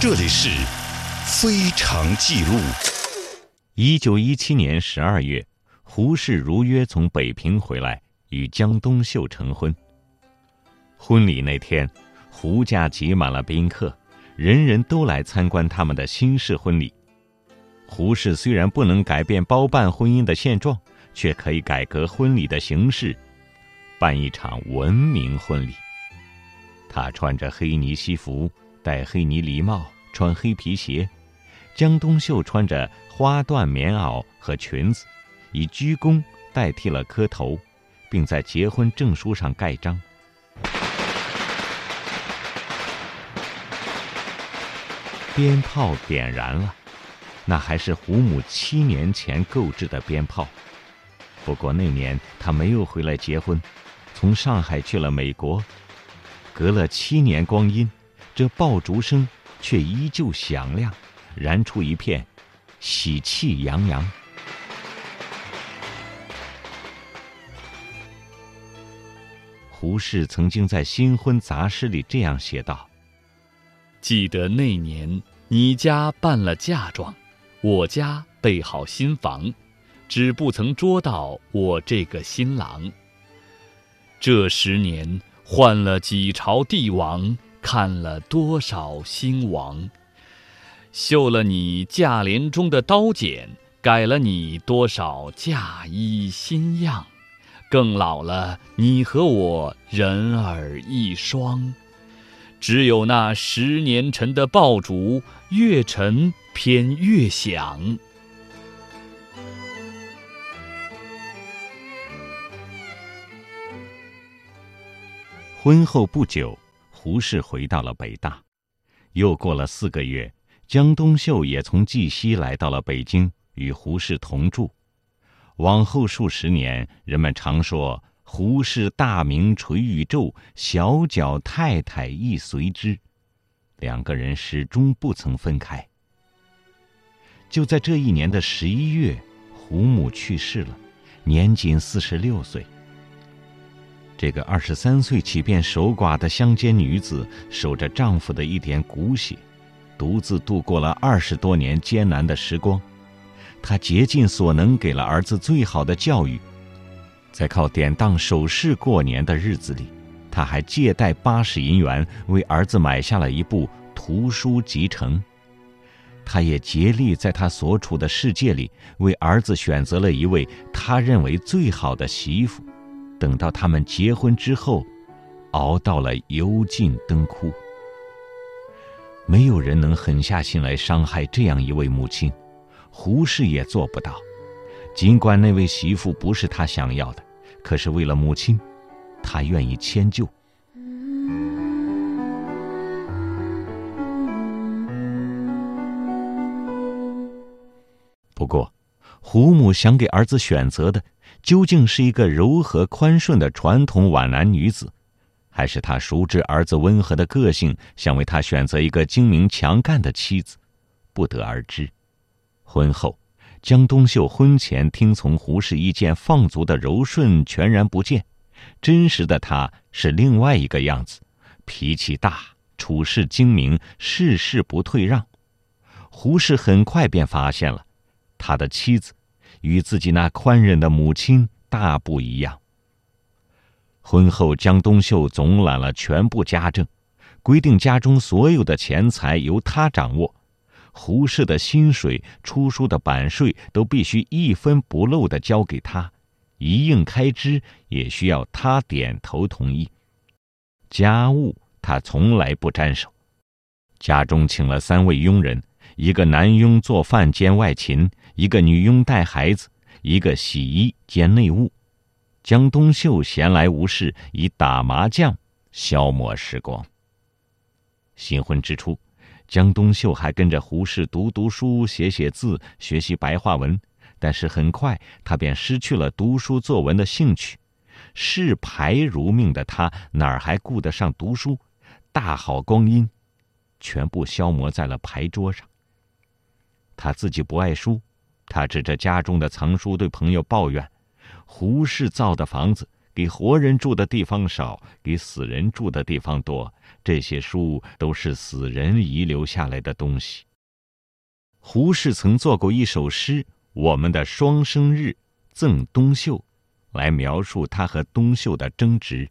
这里是《非常记录》。一九一七年十二月，胡适如约从北平回来，与江冬秀成婚。婚礼那天，胡家挤满了宾客，人人都来参观他们的新式婚礼。胡适虽然不能改变包办婚姻的现状，却可以改革婚礼的形式，办一场文明婚礼。他穿着黑呢西服。戴黑呢礼帽，穿黑皮鞋；江冬秀穿着花缎棉袄和裙子，以鞠躬代替了磕头，并在结婚证书上盖章。鞭炮点燃了，那还是胡母七年前购置的鞭炮。不过那年他没有回来结婚，从上海去了美国。隔了七年光阴。这爆竹声却依旧响亮，燃出一片喜气洋洋。胡适曾经在《新婚杂诗》里这样写道：“记得那年你家办了嫁妆，我家备好新房，只不曾捉到我这个新郎。这十年换了几朝帝王。”看了多少兴亡，绣了你嫁帘中的刀剪，改了你多少嫁衣新样，更老了你和我人儿一双，只有那十年陈的爆竹越陈偏越响。婚后不久。胡适回到了北大，又过了四个月，江冬秀也从绩溪来到了北京，与胡适同住。往后数十年，人们常说胡适大名垂宇宙，小脚太太亦随之，两个人始终不曾分开。就在这一年的十一月，胡母去世了，年仅四十六岁。这个二十三岁起便守寡的乡间女子，守着丈夫的一点骨血，独自度过了二十多年艰难的时光。她竭尽所能给了儿子最好的教育，在靠典当首饰过年的日子里，她还借贷八十银元为儿子买下了一部图书集成。她也竭力在她所处的世界里为儿子选择了一位他认为最好的媳妇。等到他们结婚之后，熬到了油尽灯枯。没有人能狠下心来伤害这样一位母亲，胡适也做不到。尽管那位媳妇不是他想要的，可是为了母亲，他愿意迁就。不过，胡母想给儿子选择的。究竟是一个柔和宽顺的传统皖南女子，还是他熟知儿子温和的个性，想为他选择一个精明强干的妻子，不得而知。婚后，江冬秀婚前听从胡适意见放足的柔顺全然不见，真实的她是另外一个样子，脾气大，处事精明，事事不退让。胡适很快便发现了，他的妻子。与自己那宽仁的母亲大不一样。婚后，江冬秀总揽了全部家政，规定家中所有的钱财由他掌握，胡适的薪水、出书的版税都必须一分不漏的交给他，一应开支也需要他点头同意。家务他从来不沾手，家中请了三位佣人，一个男佣做饭兼外勤。一个女佣带孩子，一个洗衣兼内务。江冬秀闲来无事，以打麻将消磨时光。新婚之初，江冬秀还跟着胡适读读书、写写字、学习白话文。但是很快，他便失去了读书作文的兴趣。视牌如命的他，哪儿还顾得上读书？大好光阴，全部消磨在了牌桌上。他自己不爱书。他指着家中的藏书，对朋友抱怨：“胡适造的房子，给活人住的地方少，给死人住的地方多。这些书都是死人遗留下来的东西。胡适曾做过一首诗《我们的双生日》，赠东秀，来描述他和东秀的争执。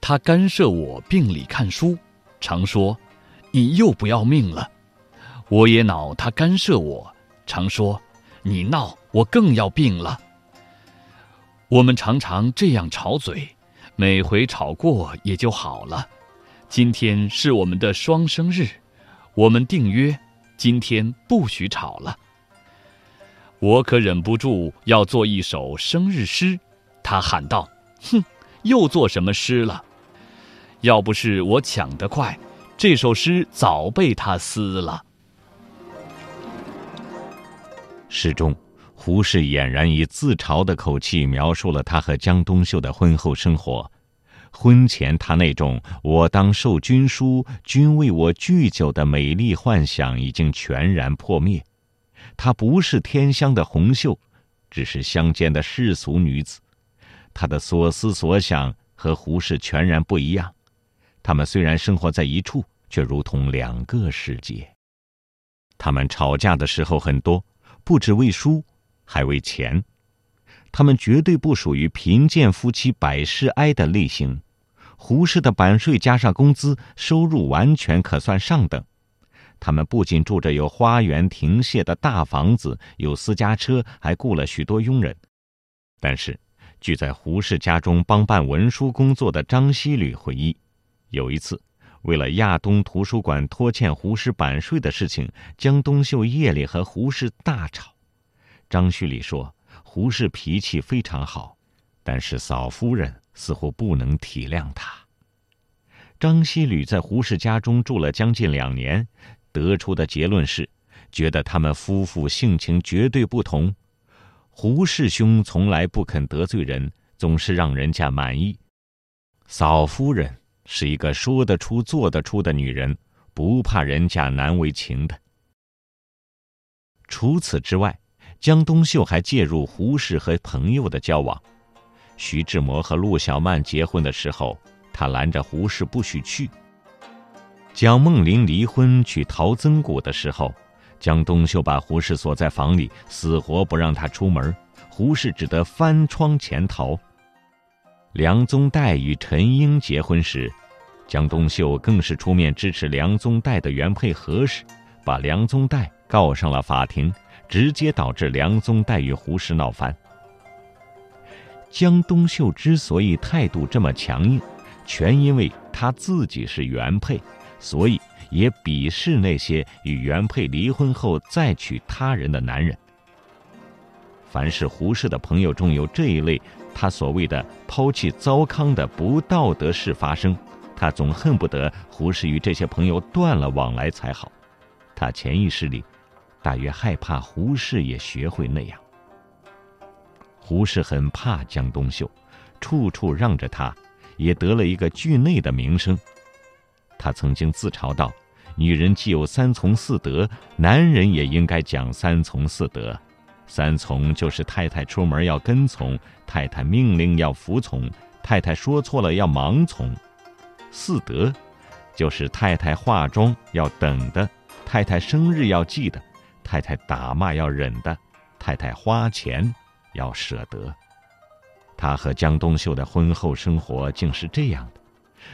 他干涉我病里看书，常说：“你又不要命了。”我也恼他干涉我，常说：“你闹，我更要病了。”我们常常这样吵嘴，每回吵过也就好了。今天是我们的双生日，我们定约，今天不许吵了。我可忍不住要做一首生日诗，他喊道：“哼，又做什么诗了？要不是我抢得快，这首诗早被他撕了。”诗中，胡适俨然以自嘲的口气描述了他和江冬秀的婚后生活。婚前他那种“我当受君书，君为我镯酒”的美丽幻想已经全然破灭。她不是天香的红袖，只是乡间的世俗女子。她的所思所想和胡适全然不一样。他们虽然生活在一处，却如同两个世界。他们吵架的时候很多。不只为书，还为钱。他们绝对不属于贫贱夫妻百事哀的类型。胡适的版税加上工资，收入完全可算上等。他们不仅住着有花园亭榭的大房子，有私家车，还雇了许多佣人。但是，据在胡适家中帮办文书工作的张希吕回忆，有一次。为了亚东图书馆拖欠胡适版税的事情，江冬秀夜里和胡适大吵。张旭礼说：“胡适脾气非常好，但是嫂夫人似乎不能体谅他。”张希吕在胡适家中住了将近两年，得出的结论是：觉得他们夫妇性情绝对不同。胡适兄从来不肯得罪人，总是让人家满意。嫂夫人。是一个说得出、做得出的女人，不怕人家难为情的。除此之外，江冬秀还介入胡适和朋友的交往。徐志摩和陆小曼结婚的时候，他拦着胡适不许去。蒋梦麟离婚娶陶曾谷的时候，江冬秀把胡适锁在房里，死活不让他出门，胡适只得翻窗潜逃。梁宗岱与陈英结婚时，江冬秀更是出面支持梁宗岱的原配何氏，把梁宗岱告上了法庭，直接导致梁宗岱与胡适闹翻。江冬秀之所以态度这么强硬，全因为他自己是原配，所以也鄙视那些与原配离婚后再娶他人的男人。凡是胡适的朋友中有这一类。他所谓的抛弃糟糠的不道德事发生，他总恨不得胡适与这些朋友断了往来才好。他潜意识里，大约害怕胡适也学会那样。胡适很怕江冬秀，处处让着他，也得了一个惧内的名声。他曾经自嘲道：“女人既有三从四德，男人也应该讲三从四德。”三从就是太太出门要跟从，太太命令要服从，太太说错了要盲从。四德，就是太太化妆要等的，太太生日要记得，太太打骂要忍的，太太花钱要舍得。他和江冬秀的婚后生活竟是这样的，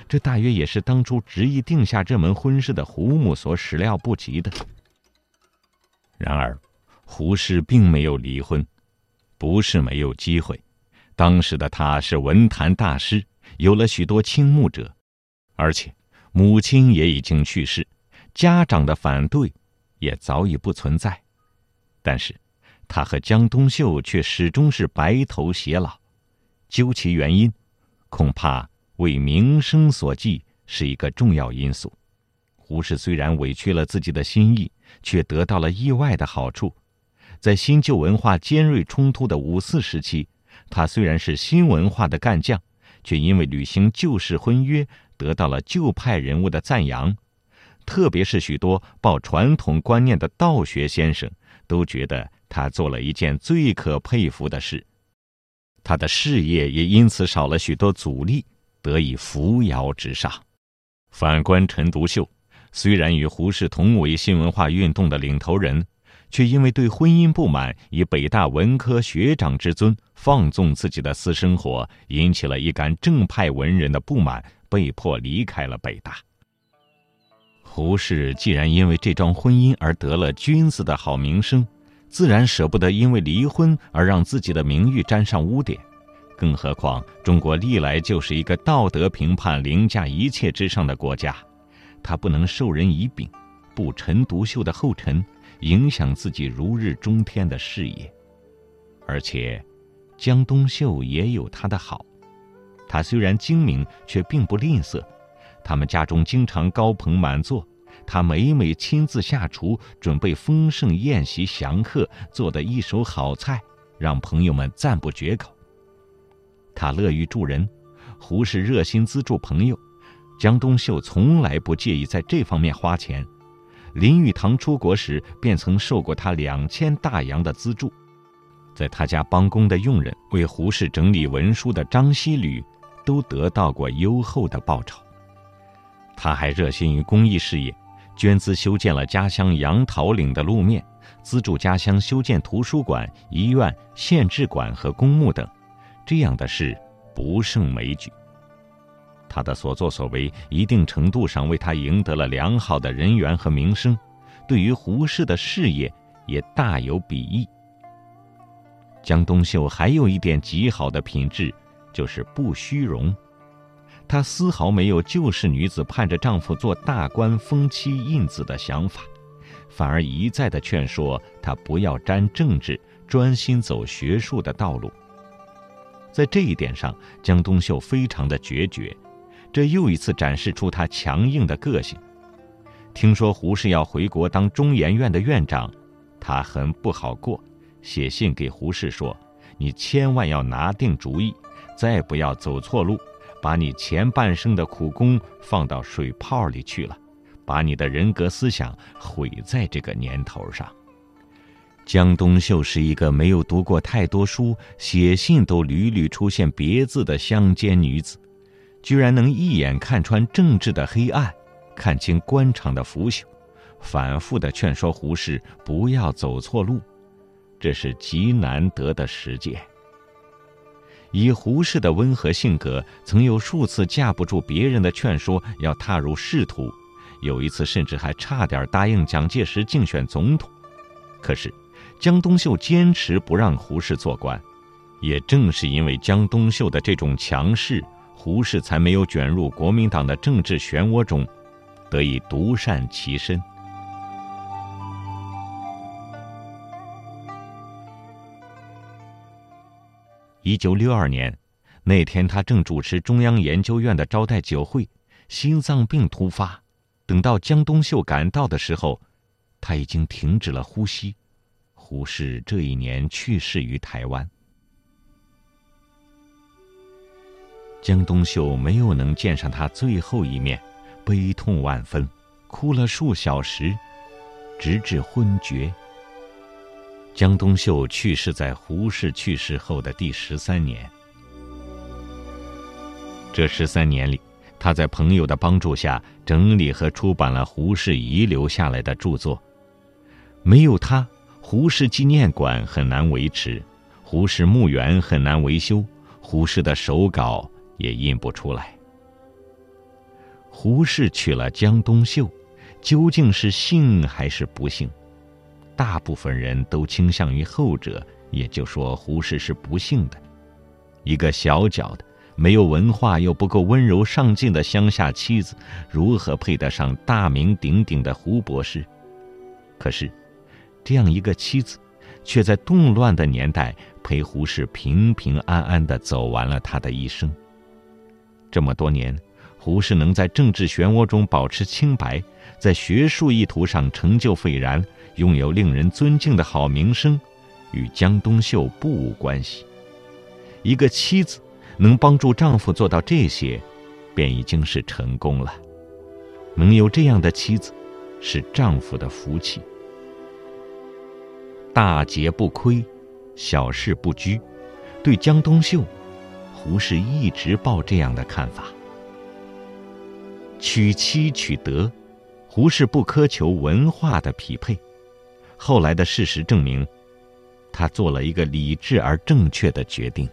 这大约也是当初执意定下这门婚事的胡母所始料不及的。然而。胡适并没有离婚，不是没有机会。当时的他是文坛大师，有了许多倾慕者，而且母亲也已经去世，家长的反对也早已不存在。但是，他和江冬秀却始终是白头偕老。究其原因，恐怕为名声所寄是一个重要因素。胡适虽然委屈了自己的心意，却得到了意外的好处。在新旧文化尖锐冲突的五四时期，他虽然是新文化的干将，却因为履行旧式婚约，得到了旧派人物的赞扬。特别是许多抱传统观念的道学先生，都觉得他做了一件最可佩服的事，他的事业也因此少了许多阻力，得以扶摇直上。反观陈独秀，虽然与胡适同为新文化运动的领头人，却因为对婚姻不满，以北大文科学长之尊放纵自己的私生活，引起了一干正派文人的不满，被迫离开了北大。胡适既然因为这桩婚姻而得了君子的好名声，自然舍不得因为离婚而让自己的名誉沾上污点。更何况中国历来就是一个道德评判凌驾一切之上的国家，他不能授人以柄，步陈独秀的后尘，影响自己如日中天的事业。而且，江冬秀也有他的好，他虽然精明，却并不吝啬。他们家中经常高朋满座，他每每亲自下厨，准备丰盛宴席祥客，做的一手好菜，让朋友们赞不绝口。他乐于助人，胡适热心资助朋友，江冬秀从来不介意在这方面花钱。林语堂出国时，便曾受过他两千大洋的资助。在他家帮工的佣人，为胡适整理文书的张希吕，都得到过优厚的报酬。他还热心于公益事业，捐资修建了家乡杨桃岭的路面，资助家乡修建图书馆、医院、县志馆和公墓等，这样的事不胜枚举。他的所作所为，一定程度上为他赢得了良好的人缘和名声，对于胡适的事业也大有裨益。江冬秀还有一点极好的品质，就是不虚荣。她丝毫没有旧式女子盼着丈夫做大官、封妻印子的想法，反而一再的劝说她不要沾政治，专心走学术的道路。在这一点上，江冬秀非常的决绝，这又一次展示出他强硬的个性。听说胡适要回国当中研院的院长，他很不好过，写信给胡适说：“你千万要拿定主意，再不要走错路。”把你前半生的苦功放到水泡里去了，把你的人格思想毁在这个年头上。江冬秀是一个没有读过太多书，写信都屡屡出现别字的乡间女子，居然能一眼看穿政治的黑暗，看清官场的腐朽，反复的劝说胡适不要走错路，这是极难得的实践。以胡适的温和性格，曾有数次架不住别人的劝说要踏入仕途，有一次甚至还差点答应蒋介石竞选总统。可是，江冬秀坚持不让胡适做官，也正是因为江冬秀的这种强势，胡适才没有卷入国民党的政治漩涡中，得以独善其身。一九六二年，那天他正主持中央研究院的招待酒会，心脏病突发。等到江冬秀赶到的时候，他已经停止了呼吸。胡适这一年去世于台湾。江冬秀没有能见上他最后一面，悲痛万分，哭了数小时，直至昏厥。江冬秀去世在胡适去世后的第十三年。这十三年里，他在朋友的帮助下整理和出版了胡适遗留下来的著作。没有他，胡适纪念馆很难维持，胡适墓园很难维修，胡适的手稿也印不出来。胡适娶了江冬秀，究竟是幸还是不幸？大部分人都倾向于后者，也就说胡适是不幸的。一个小脚的、没有文化又不够温柔上进的乡下妻子，如何配得上大名鼎鼎的胡博士？可是，这样一个妻子，却在动乱的年代陪胡适平平安安的走完了他的一生。这么多年，胡适能在政治漩涡中保持清白，在学术意图上成就斐然。拥有令人尊敬的好名声，与江冬秀不无关系。一个妻子能帮助丈夫做到这些，便已经是成功了。能有这样的妻子，是丈夫的福气。大节不亏，小事不拘。对江冬秀，胡适一直抱这样的看法。娶妻娶德，胡适不苛求文化的匹配。后来的事实证明，他做了一个理智而正确的决定。